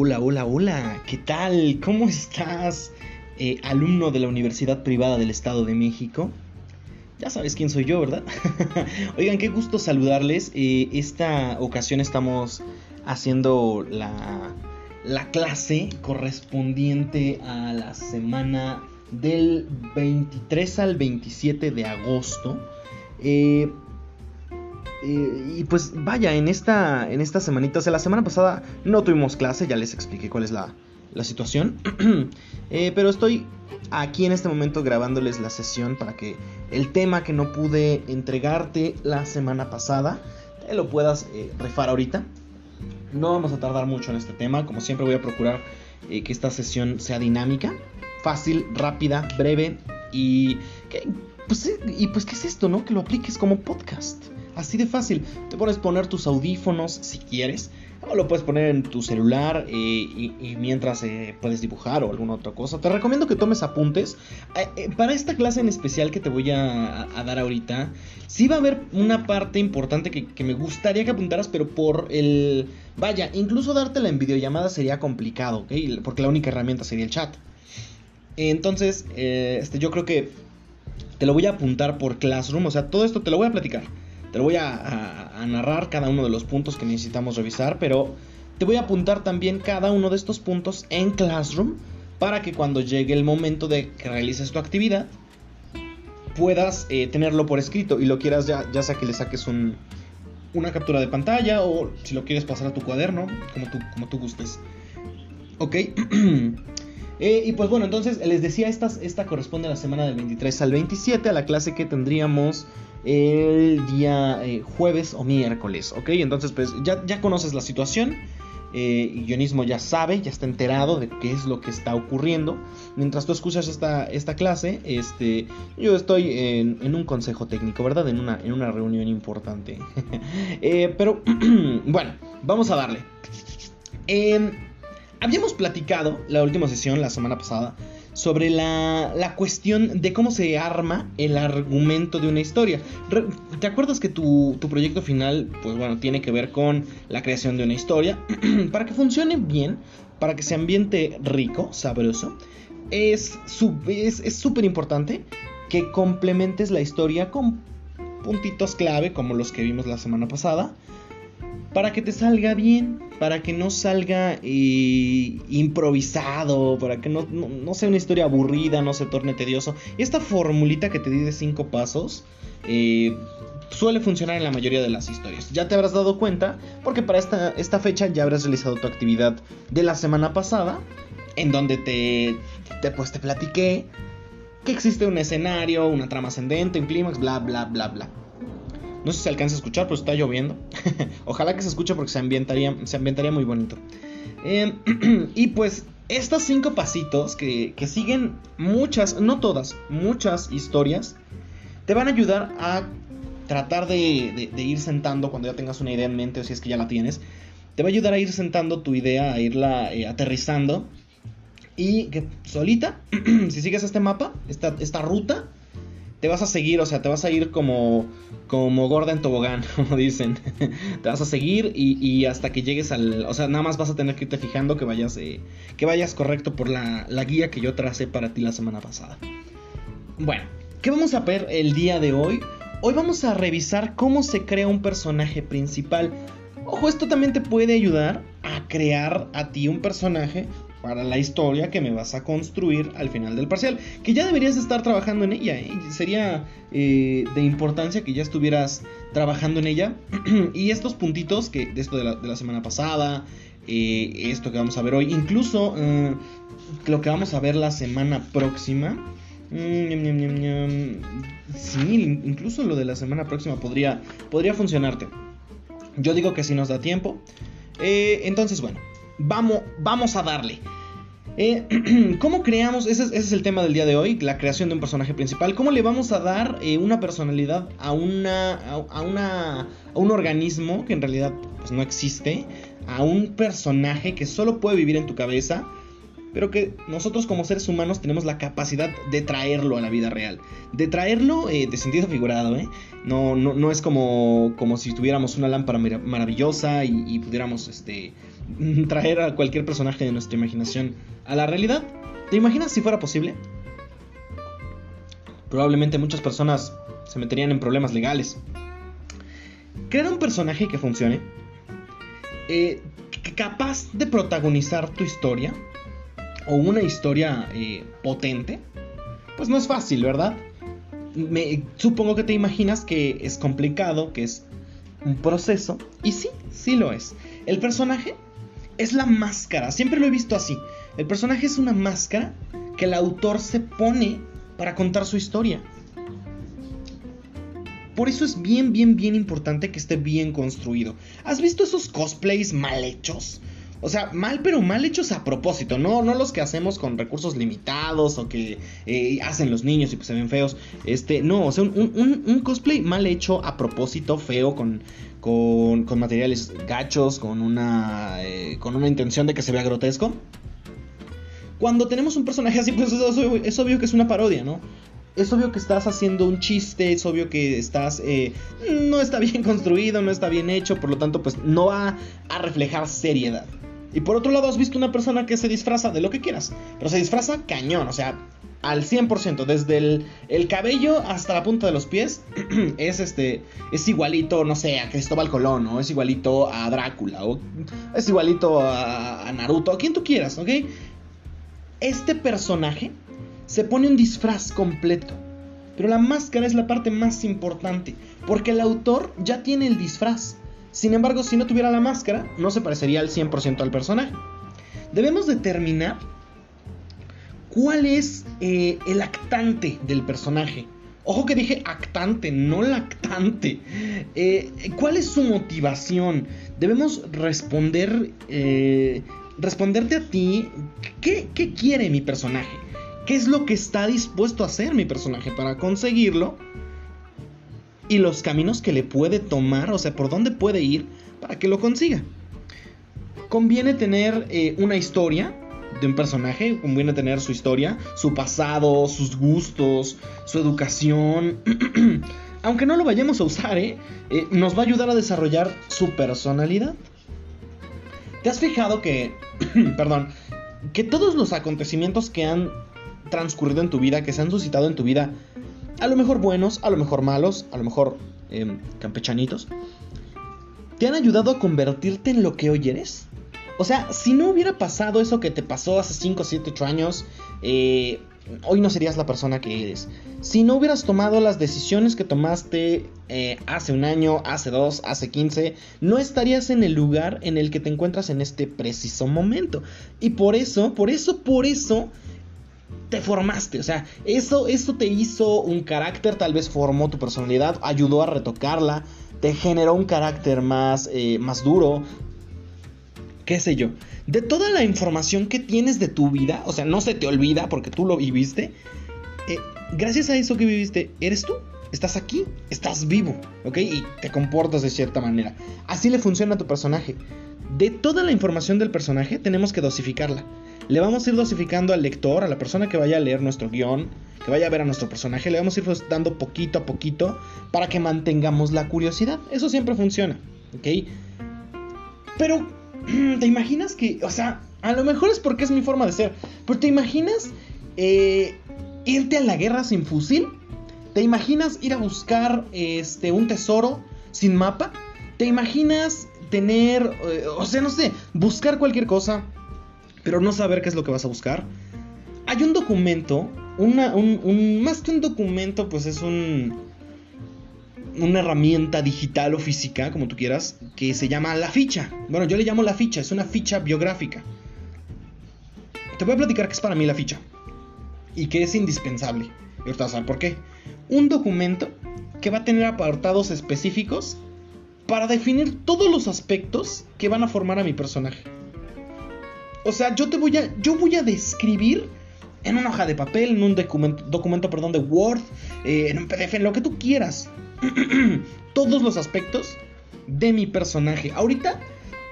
Hola, hola, hola, ¿qué tal? ¿Cómo estás? Eh, alumno de la Universidad Privada del Estado de México. Ya sabes quién soy yo, ¿verdad? Oigan, qué gusto saludarles. Eh, esta ocasión estamos haciendo la, la clase correspondiente a la semana del 23 al 27 de agosto. Eh, eh, y pues vaya, en esta, en o sea, la semana pasada no tuvimos clase, ya les expliqué cuál es la, la situación. Eh, pero estoy aquí en este momento grabándoles la sesión para que el tema que no pude entregarte la semana pasada, te lo puedas eh, refar ahorita. No vamos a tardar mucho en este tema, como siempre voy a procurar que esta sesión sea dinámica, fácil, rápida, breve y... pues, y pues, ¿qué es esto, no? Que lo apliques como podcast. Así de fácil. Te puedes poner tus audífonos si quieres. O lo puedes poner en tu celular eh, y, mientras eh, puedes dibujar o alguna otra cosa. Te recomiendo que tomes apuntes. Eh, para esta clase en especial que te voy a, dar ahorita, sí va a haber una parte importante que, me gustaría que apuntaras, pero por el... Vaya, incluso dártela en videollamada sería complicado, ¿ok? Porque la única herramienta sería el chat. Entonces, este, yo creo que te lo voy a apuntar por Classroom. O sea, todo esto te lo voy a platicar. Te lo voy a, narrar cada uno de los puntos que necesitamos revisar, pero te voy a apuntar también cada uno de estos puntos en Classroom para que cuando llegue el momento de que realices tu actividad puedas eh, tenerlo por escrito y lo quieras ya, sea que le saques una captura de pantalla o si lo quieres pasar a tu cuaderno, como tú, como tú gustes. Ok. Eh, y pues bueno, entonces les decía, esta, esta corresponde a la semana del 23 al 27, a la clase que tendríamos el día eh, jueves o miércoles, ¿ok? Entonces, pues ya, ya conoces la situación. Eh, ya sabe, ya está enterado de qué es lo que está ocurriendo. Mientras tú escuchas esta, esta clase, este, yo estoy en, un consejo técnico, ¿verdad? En una, en una reunión importante. Eh, pero, bueno, vamos a darle. Em, habíamos platicado la última sesión, la semana pasada, sobre la, cuestión de cómo se arma el argumento de una historia. ¿Te acuerdas que tu, proyecto final, pues bueno, tiene que ver con la creación de una historia? para que funcione bien, para que se ambiente rico, sabroso, es súper importante que complementes la historia con puntitos clave como los que vimos la semana pasada para que te salga bien, para que no salga eh, improvisado, para que no, sea una historia aburrida, no se torne tedioso. Esta formulita que te di de cinco pasos eh, suele funcionar en la mayoría de las historias. Ya te habrás dado cuenta, porque para esta, fecha ya habrás realizado tu actividad de la semana pasada, en donde te, te, pues, te platiqué que existe un escenario, una trama ascendente, un clímax, bla, bla, bla, bla. No sé si se alcanza a escuchar, pero está lloviendo. Ojalá que se escuche porque se ambientaría, se ambientaría muy bonito. Em, y pues estos cinco pasitos que, siguen muchas, no todas, muchas historias, te van a ayudar a tratar de, ir sentando cuando ya tengas una idea en mente o si es que ya la tienes. Te va a ayudar a ir sentando tu idea, a irla eh, aterrizando. Y que solita, si sigues este mapa, esta, esta ruta, te vas a seguir, o sea, te vas a ir como, como gorda en tobogán, como dicen. te vas a seguir y, hasta que llegues al... O sea, nada más vas a tener que irte fijando que vayas, eh, que vayas correcto por la, la guía que yo tracé para ti la semana pasada. Bueno, ¿qué vamos a ver el día de hoy? Hoy vamos a revisar cómo se crea un personaje principal. Ojo, esto también te puede ayudar a crear a ti un personaje para la historia que me vas a construir al final del parcial. Que ya deberías estar trabajando en ella. ¿eh? Sería eh, de importancia que ya estuvieras trabajando en ella. y estos puntitos, que de esto de la, semana pasada, eh, esto que vamos a ver hoy, incluso lo que vamos a ver la semana próxima. Mm, sí, incluso lo de la semana próxima podría, podría funcionarte. Yo digo que si nos da tiempo. entonces, bueno, Vamos, vamos a darle. Eh, ¿Cómo creamos? Ese es, el tema del día de hoy, la creación de un personaje principal. ¿Cómo le vamos a dar eh, una personalidad a, una, a, una, a un organismo que en realidad pues, no existe? A un personaje que solo puede vivir en tu cabeza, pero que nosotros como seres humanos tenemos la capacidad de traerlo a la vida real. De traerlo eh, de sentido figurado, ¿eh? No, no, no es como, como si tuviéramos una lámpara maravillosa y, pudiéramos este, traer a cualquier personaje de nuestra imaginación a la realidad. ¿Te imaginas si fuera posible? Probablemente muchas personas se meterían en problemas legales. Crear un personaje que funcione, eh, capaz de protagonizar tu historia, o una historia eh, potente, pues no es fácil, ¿verdad? Me, supongo que te imaginas que es complicado, que es un proceso, y sí, sí lo es. El personaje es la máscara, siempre lo he visto así. El personaje es una máscara que el autor se pone para contar su historia. Por eso es bien, bien, bien importante que esté bien construido. ¿Has visto esos cosplays mal hechos? O sea, mal pero mal hechos a propósito, no, no los que hacemos con recursos limitados o que eh, hacen los niños y pues se ven feos. Este, no, o sea, un, cosplay mal hecho a propósito, feo, con, con, materiales gachos, con una, eh, con una intención de que se vea grotesco. Cuando tenemos un personaje así, pues es obvio, que es una parodia, ¿no? Es obvio que estás haciendo un chiste, es obvio que estás... Eh, no está bien construido, no está bien hecho, por lo tanto, pues no va a reflejar seriedad. Y por otro lado, has visto una persona que se disfraza de lo que quieras, pero se disfraza cañón, o sea, al 100%, desde el, el, cabello hasta la punta de los pies, es este, es igualito, no sé, a Cristóbal Colón, o es igualito a Drácula, o es igualito a, a Naruto, a quien tú quieras, ¿ok? este personaje se pone un disfraz completo. Pero la máscara es la parte más importante, porque el autor ya tiene el disfraz. Sin embargo, si no tuviera la máscara, no se parecería al 100% al personaje. Debemos determinar cuál es eh, el actante del personaje. Ojo que dije actante, no lactante. Eh, ¿Cuál es su motivación? Debemos responder eh, responderte a ti ¿qué, quiere mi personaje, qué es lo que está dispuesto a hacer mi personaje para conseguirlo y los caminos que le puede tomar, o sea, por dónde puede ir para que lo consiga. Conviene tener eh, una historia de un personaje, conviene tener su historia, su pasado, sus gustos, su educación. Aunque no lo vayamos a usar, ¿eh? Eh, nos va a ayudar a desarrollar su personalidad. ¿Te has fijado que, perdón, que todos los acontecimientos que han transcurrido en tu vida, que se han suscitado en tu vida, a lo mejor buenos, a lo mejor malos, a lo mejor em, campechanitos, te han ayudado a convertirte en lo que hoy eres? O sea, si no hubiera pasado eso que te pasó hace 5, 7, 8 años, eh, hoy no serías la persona que eres. Si no hubieras tomado las decisiones que tomaste eh, hace un año, hace dos, hace 15, no estarías en el lugar en el que te encuentras en este preciso momento. Y por eso, por eso, por eso te formaste, o sea, eso, eso te hizo un carácter, tal vez formó tu personalidad, ayudó a retocarla, te generó un carácter más, eh, más duro, qué sé yo de toda la información que tienes de tu vida, o sea, no se te olvida porque tú lo viviste, eh, gracias a eso que viviste, eres tú. Estás aquí, estás vivo, ¿ok? Y te comportas de cierta manera. Así le funciona a tu personaje. De toda la información del personaje tenemos que dosificarla. Le vamos a ir dosificando al lector, a la persona que vaya a leer nuestro guion, que vaya a ver a nuestro personaje, le vamos a ir dando poquito a poquito para que mantengamos la curiosidad. Eso siempre funciona, ¿ok? Pero ¿Te imaginas que, o sea, a lo mejor es porque es mi forma de ser, pero ¿te imaginas eh, irte a la guerra sin fusil? ¿Te imaginas ir a buscar este, un tesoro sin mapa? ¿Te imaginas tener, eh, o sea, no sé, buscar cualquier cosa, pero no saber qué es lo que vas a buscar? Hay un documento, más que un documento, pues es un, una herramienta digital o física, como tú quieras, que se llama la ficha. Bueno, yo le llamo la ficha, es una ficha biográfica. Te voy a platicar qué es para mí la ficha y que es indispensable. Y ahorita vas por qué. Un documento que va a tener apartados específicos para definir todos los aspectos que van a formar a mi personaje. O sea, yo te voy a yo voy a describir en una hoja de papel, en un documento, documento perdón, de Word, eh, en un PDF, en lo que tú quieras. todos los aspectos de mi personaje. Ahorita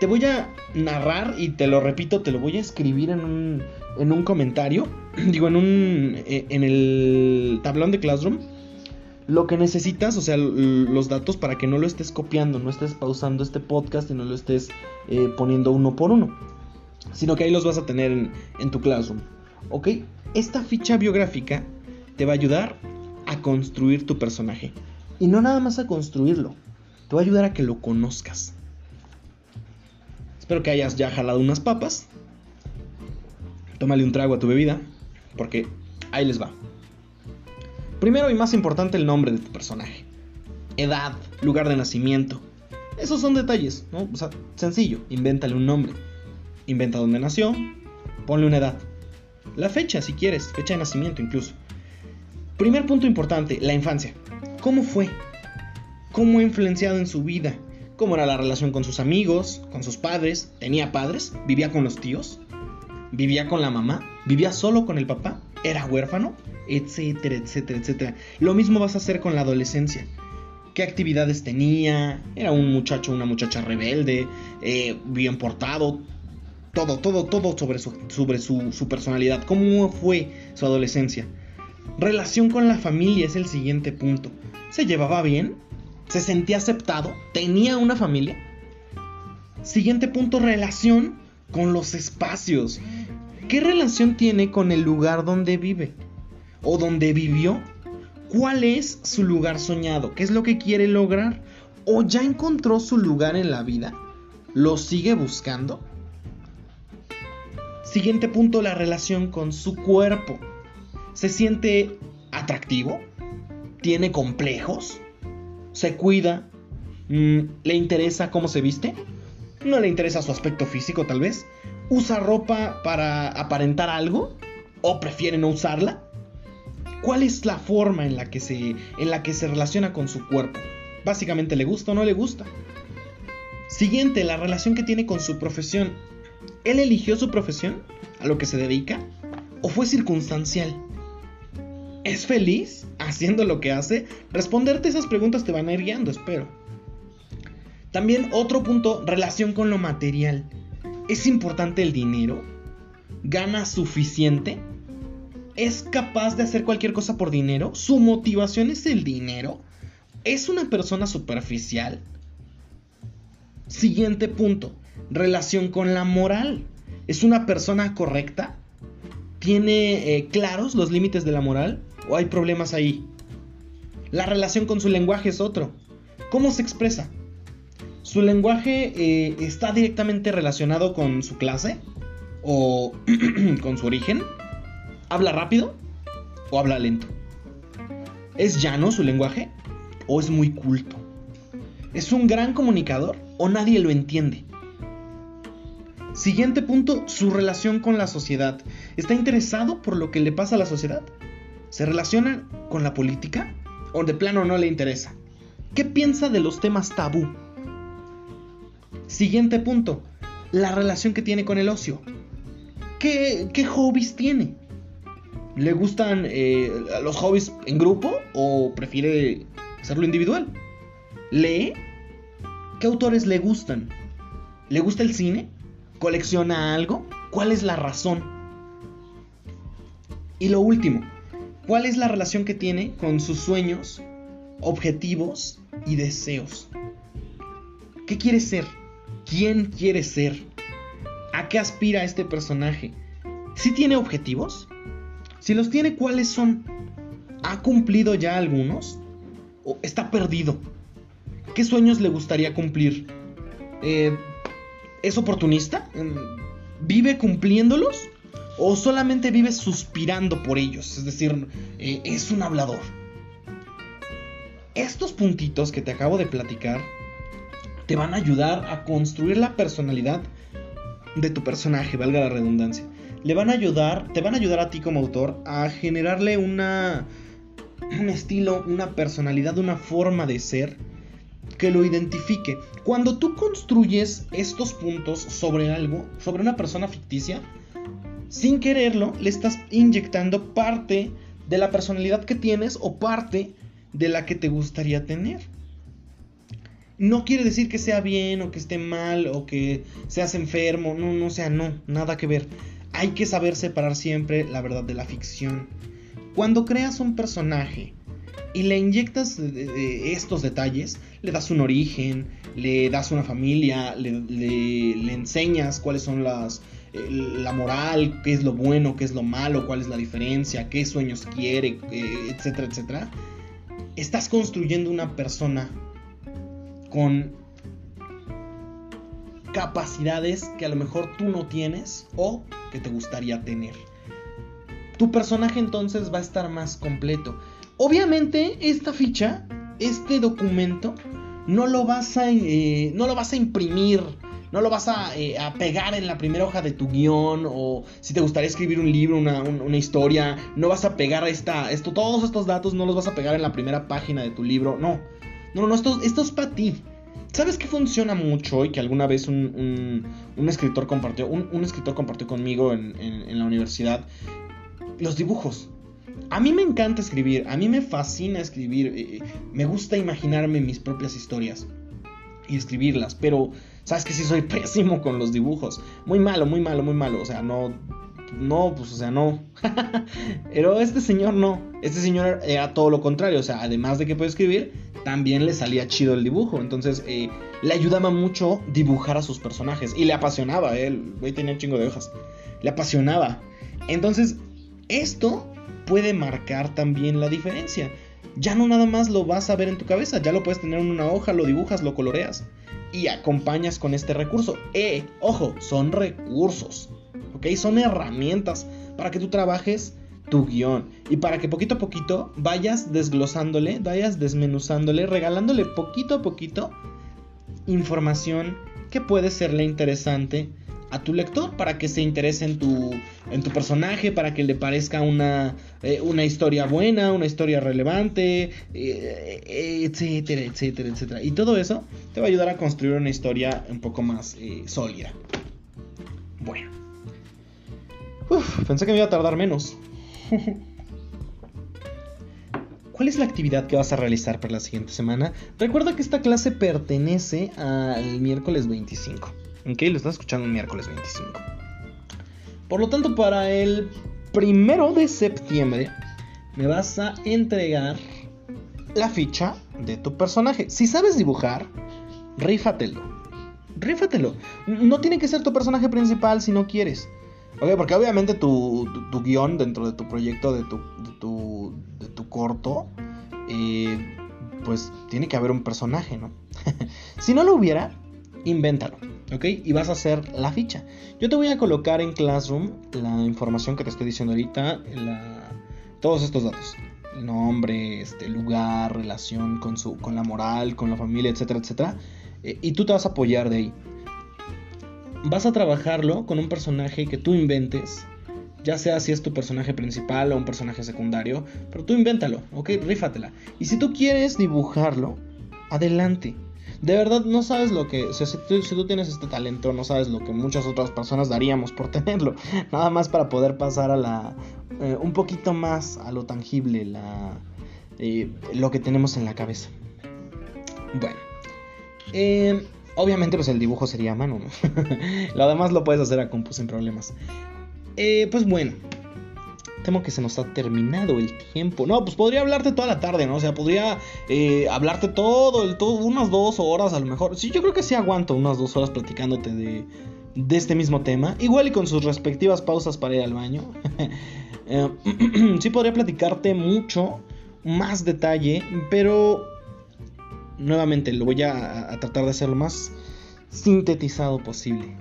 te voy a narrar y te lo repito, te lo voy a escribir en un, en un comentario, digo, en un eh, en el tablón de Classroom lo que necesitas, o sea, los datos para que no lo estés copiando, no estés pausando este podcast y no lo estés eh, poniendo uno por uno, sino que ahí los vas a tener en, en tu Classroom. ¿Ok? Esta ficha biográfica te va a ayudar a construir tu personaje. Y no nada más a construirlo, te va a ayudar a que lo conozcas. Espero que hayas ya jalado unas papas. Tómale un trago a tu bebida, porque ahí les va. Primero y más importante el nombre de tu personaje. Edad, lugar de nacimiento. Esos son detalles, ¿no? O sea, sencillo, invéntale un nombre. Inventa dónde nació, ponle una edad. La fecha, si quieres, fecha de nacimiento incluso. Primer punto importante, la infancia. ¿Cómo fue? ¿Cómo ha influenciado en su vida? ¿Cómo era la relación con sus amigos, con sus padres? ¿Tenía padres? ¿Vivía con los tíos? ¿Vivía con la mamá? ¿Vivía solo con el papá? ¿Era huérfano? etcétera, etcétera, etcétera. Lo mismo vas a hacer con la adolescencia. ¿Qué actividades tenía? ¿Era un muchacho una muchacha rebelde? Eh, ¿Bien portado? Todo, todo, todo sobre, su, sobre su, su personalidad. ¿Cómo fue su adolescencia? Relación con la familia es el siguiente punto. ¿Se llevaba bien? ¿Se sentía aceptado? ¿Tenía una familia? Siguiente punto, relación con los espacios. ¿Qué relación tiene con el lugar donde vive? o donde vivió? ¿Cuál es su lugar soñado? ¿Qué es lo que quiere lograr? ¿O ya encontró su lugar en la vida? ¿Lo sigue buscando? Siguiente punto, la relación con su cuerpo. ¿Se siente atractivo? ¿Tiene complejos? ¿Se cuida? Mm, ¿Le interesa cómo se viste? ¿No le interesa su aspecto físico tal vez? ¿Usa ropa para aparentar algo? ¿O prefiere no usarla? ¿Cuál es la forma en la que se, en la que se relaciona con su cuerpo? Básicamente, ¿le gusta o no le gusta? Siguiente, la relación que tiene con su profesión. ¿Él eligió su profesión? ¿A lo que se dedica? ¿O fue circunstancial? ¿Es feliz haciendo lo que hace? Responderte esas preguntas te van a ir guiando, espero. También otro punto, relación con lo material. ¿Es importante el dinero? ¿Gana suficiente? ¿Es capaz de hacer cualquier cosa por dinero? ¿Su motivación es el dinero? ¿Es una persona superficial? Siguiente punto. Relación con la moral. ¿Es una persona correcta? ¿Tiene eh, claros los límites de la moral? ¿O hay problemas ahí? La relación con su lenguaje es otro. ¿Cómo se expresa? ¿Su lenguaje eh, está directamente relacionado con su clase? ¿O con su origen? ¿Habla rápido o habla lento? ¿Es llano su lenguaje o es muy culto? ¿Es un gran comunicador o nadie lo entiende? Siguiente punto, su relación con la sociedad. ¿Está interesado por lo que le pasa a la sociedad? ¿Se relaciona con la política? ¿O de plano no le interesa? ¿Qué piensa de los temas tabú? Siguiente punto, la relación que tiene con el ocio. ¿Qué, qué hobbies tiene? ¿Le gustan eh, los hobbies en grupo o prefiere hacerlo individual? ¿Lee? ¿Qué autores le gustan? ¿Le gusta el cine? ¿Colecciona algo? ¿Cuál es la razón? Y lo último, ¿cuál es la relación que tiene con sus sueños, objetivos y deseos? ¿Qué quiere ser? ¿Quién quiere ser? ¿A qué aspira este personaje? ¿Si tiene objetivos? Si los tiene, ¿cuáles son? ¿Ha cumplido ya algunos? ¿O está perdido? ¿Qué sueños le gustaría cumplir? Eh, ¿Es oportunista? ¿Vive cumpliéndolos? ¿O solamente vive suspirando por ellos? Es decir, eh, es un hablador. Estos puntitos que te acabo de platicar te van a ayudar a construir la personalidad de tu personaje, valga la redundancia le van a ayudar, te van a ayudar a ti como autor a generarle una un estilo, una personalidad, una forma de ser que lo identifique. Cuando tú construyes estos puntos sobre algo, sobre una persona ficticia, sin quererlo, le estás inyectando parte de la personalidad que tienes o parte de la que te gustaría tener. No quiere decir que sea bien o que esté mal o que seas enfermo, no, no sea, no, nada que ver hay que saber separar siempre la verdad de la ficción. Cuando creas un personaje y le inyectas estos detalles, le das un origen, le das una familia, le, enseñas cuáles son las, eh, la moral, qué es lo bueno, qué es lo malo, cuál es la diferencia, qué sueños quiere, eh, etcétera, etcétera. Estás construyendo una persona con capacidades que a lo mejor tú no tienes o que te gustaría tener. Tu personaje entonces va a estar más completo. Obviamente esta ficha, este documento, no lo vas a, eh, no lo vas a imprimir, no lo vas eh, a, pegar en la primera hoja de tu guion o si te gustaría escribir un libro, una, historia, no vas a pegar esta, esto, todos estos datos no los vas a pegar en la primera página de tu libro, no. No, no, esto, esto es para ti. ¿Sabes qué funciona mucho y que alguna vez un, escritor compartió? Un, escritor compartió conmigo en, la universidad los dibujos. A mí me encanta escribir, a mí me fascina escribir, eh, me gusta imaginarme mis propias historias y escribirlas, pero sabes que sí soy pésimo con los dibujos, muy malo, muy malo, muy malo, o sea, no, no, pues o sea, no. pero este señor no, este señor era todo lo contrario, o sea, además de que puede escribir, también le salía chido el dibujo. Entonces eh, le ayudaba mucho dibujar a sus personajes. Y le apasionaba, eh, el güey tenía un chingo de hojas. Le apasionaba. Entonces, esto puede marcar también la diferencia. Ya no nada más lo vas a ver en tu cabeza, ya lo puedes tener en una hoja, lo dibujas, lo coloreas. Y acompañas con este recurso. Eh, ojo, son recursos. ¿Ok? Son herramientas para que tú trabajes tu guion. Y para que poquito a poquito vayas desglosándole, vayas desmenuzándole, regalándole poquito a poquito información que puede serle interesante a tu lector para que se interese en tu, en tu personaje, para que le parezca una, eh, una historia buena, una historia relevante, eh, etcétera, etcétera, etcétera. Y todo eso te va a ayudar a construir una historia un poco más eh, sólida. Bueno. pensé que me iba a tardar menos. ¿Cuál es la actividad que vas a realizar para la siguiente semana? Recuerda que esta clase pertenece al miércoles 25. ¿Ok? Lo estás escuchando el miércoles 25. Por lo tanto, para el primero de septiembre me vas a entregar la ficha de tu personaje. Si sabes dibujar, rífatelo. Rífatelo. No tiene que ser tu personaje principal si no quieres. Ok, porque obviamente tu, tu, guion dentro de tu proyecto, de tu, de tu, de tu corto, eh, pues tiene que haber un personaje, ¿no? si no lo hubiera, invéntalo, ¿ok? Y vas a hacer la ficha. Yo te voy a colocar en Classroom la información que te estoy diciendo ahorita, todos estos datos. Nombre, este, lugar, relación con, su, con la moral, con la familia, etcétera, etcétera. Eh, y tú te vas a apoyar de ahí vas a trabajarlo con un personaje que tú inventes. Ya sea si es tu personaje principal o un personaje secundario. Pero tú invéntalo, ¿ok? Rífatela. Y si tú quieres dibujarlo, adelante. De verdad no sabes lo que... si, tú, tienes este talento, no sabes lo que muchas otras personas daríamos por tenerlo. Nada más para poder pasar a la... Eh, un poquito más a lo tangible, la, eh, lo que tenemos en la cabeza. Bueno. Eh, Obviamente, pues el dibujo sería a mano, ¿no? lo demás lo puedes hacer a compu sin problemas. Eh, pues bueno. Temo que se nos ha terminado el tiempo. No, pues podría hablarte toda la tarde, ¿no? O sea, podría eh, hablarte todo, el, todo, unas dos horas a lo mejor. Sí, yo creo que sí aguanto unas dos horas platicándote de, este mismo tema. Igual y con sus respectivas pausas para ir al baño. Eh, sí podría platicarte mucho, más detalle, pero nuevamente lo voy a, tratar de hacer lo más sintetizado posible.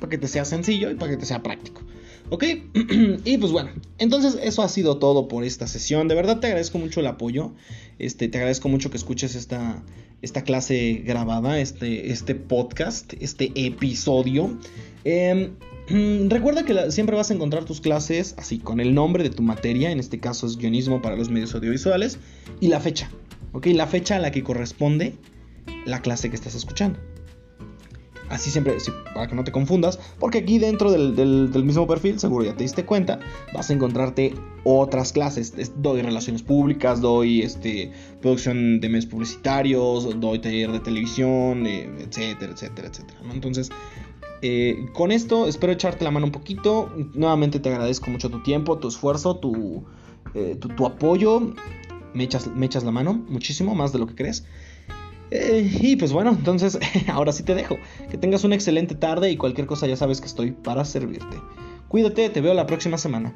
Para que te sea sencillo y para que te sea práctico. ¿Ok? y pues bueno, entonces eso ha sido todo por esta sesión. De verdad te agradezco mucho el apoyo. Este, te agradezco mucho que escuches esta, esta clase grabada, este, este podcast, este episodio. Em, recuerda que siempre vas a encontrar tus clases así, con el nombre de tu materia, en este caso es guionismo para los medios audiovisuales, y la fecha. ¿ok? La fecha a la que corresponde la clase que estás escuchando. Así siempre, para que no te confundas, porque aquí dentro del, mismo perfil, seguro ya te diste cuenta, vas a encontrarte otras clases. Doy relaciones públicas, doy este, producción de medios publicitarios, doy taller de televisión, eh, etcétera, etcétera, etcétera. Entonces, Eh, con esto espero echarte la mano un poquito. Nuevamente te agradezco mucho tu tiempo, tu esfuerzo, tu, eh, apoyo. Me echas la mano muchísimo, más de lo que crees. Eh, y pues bueno, entonces ahora sí te dejo. Que tengas una excelente tarde y cualquier cosa ya sabes que estoy para servirte. Cuídate, te veo la próxima semana.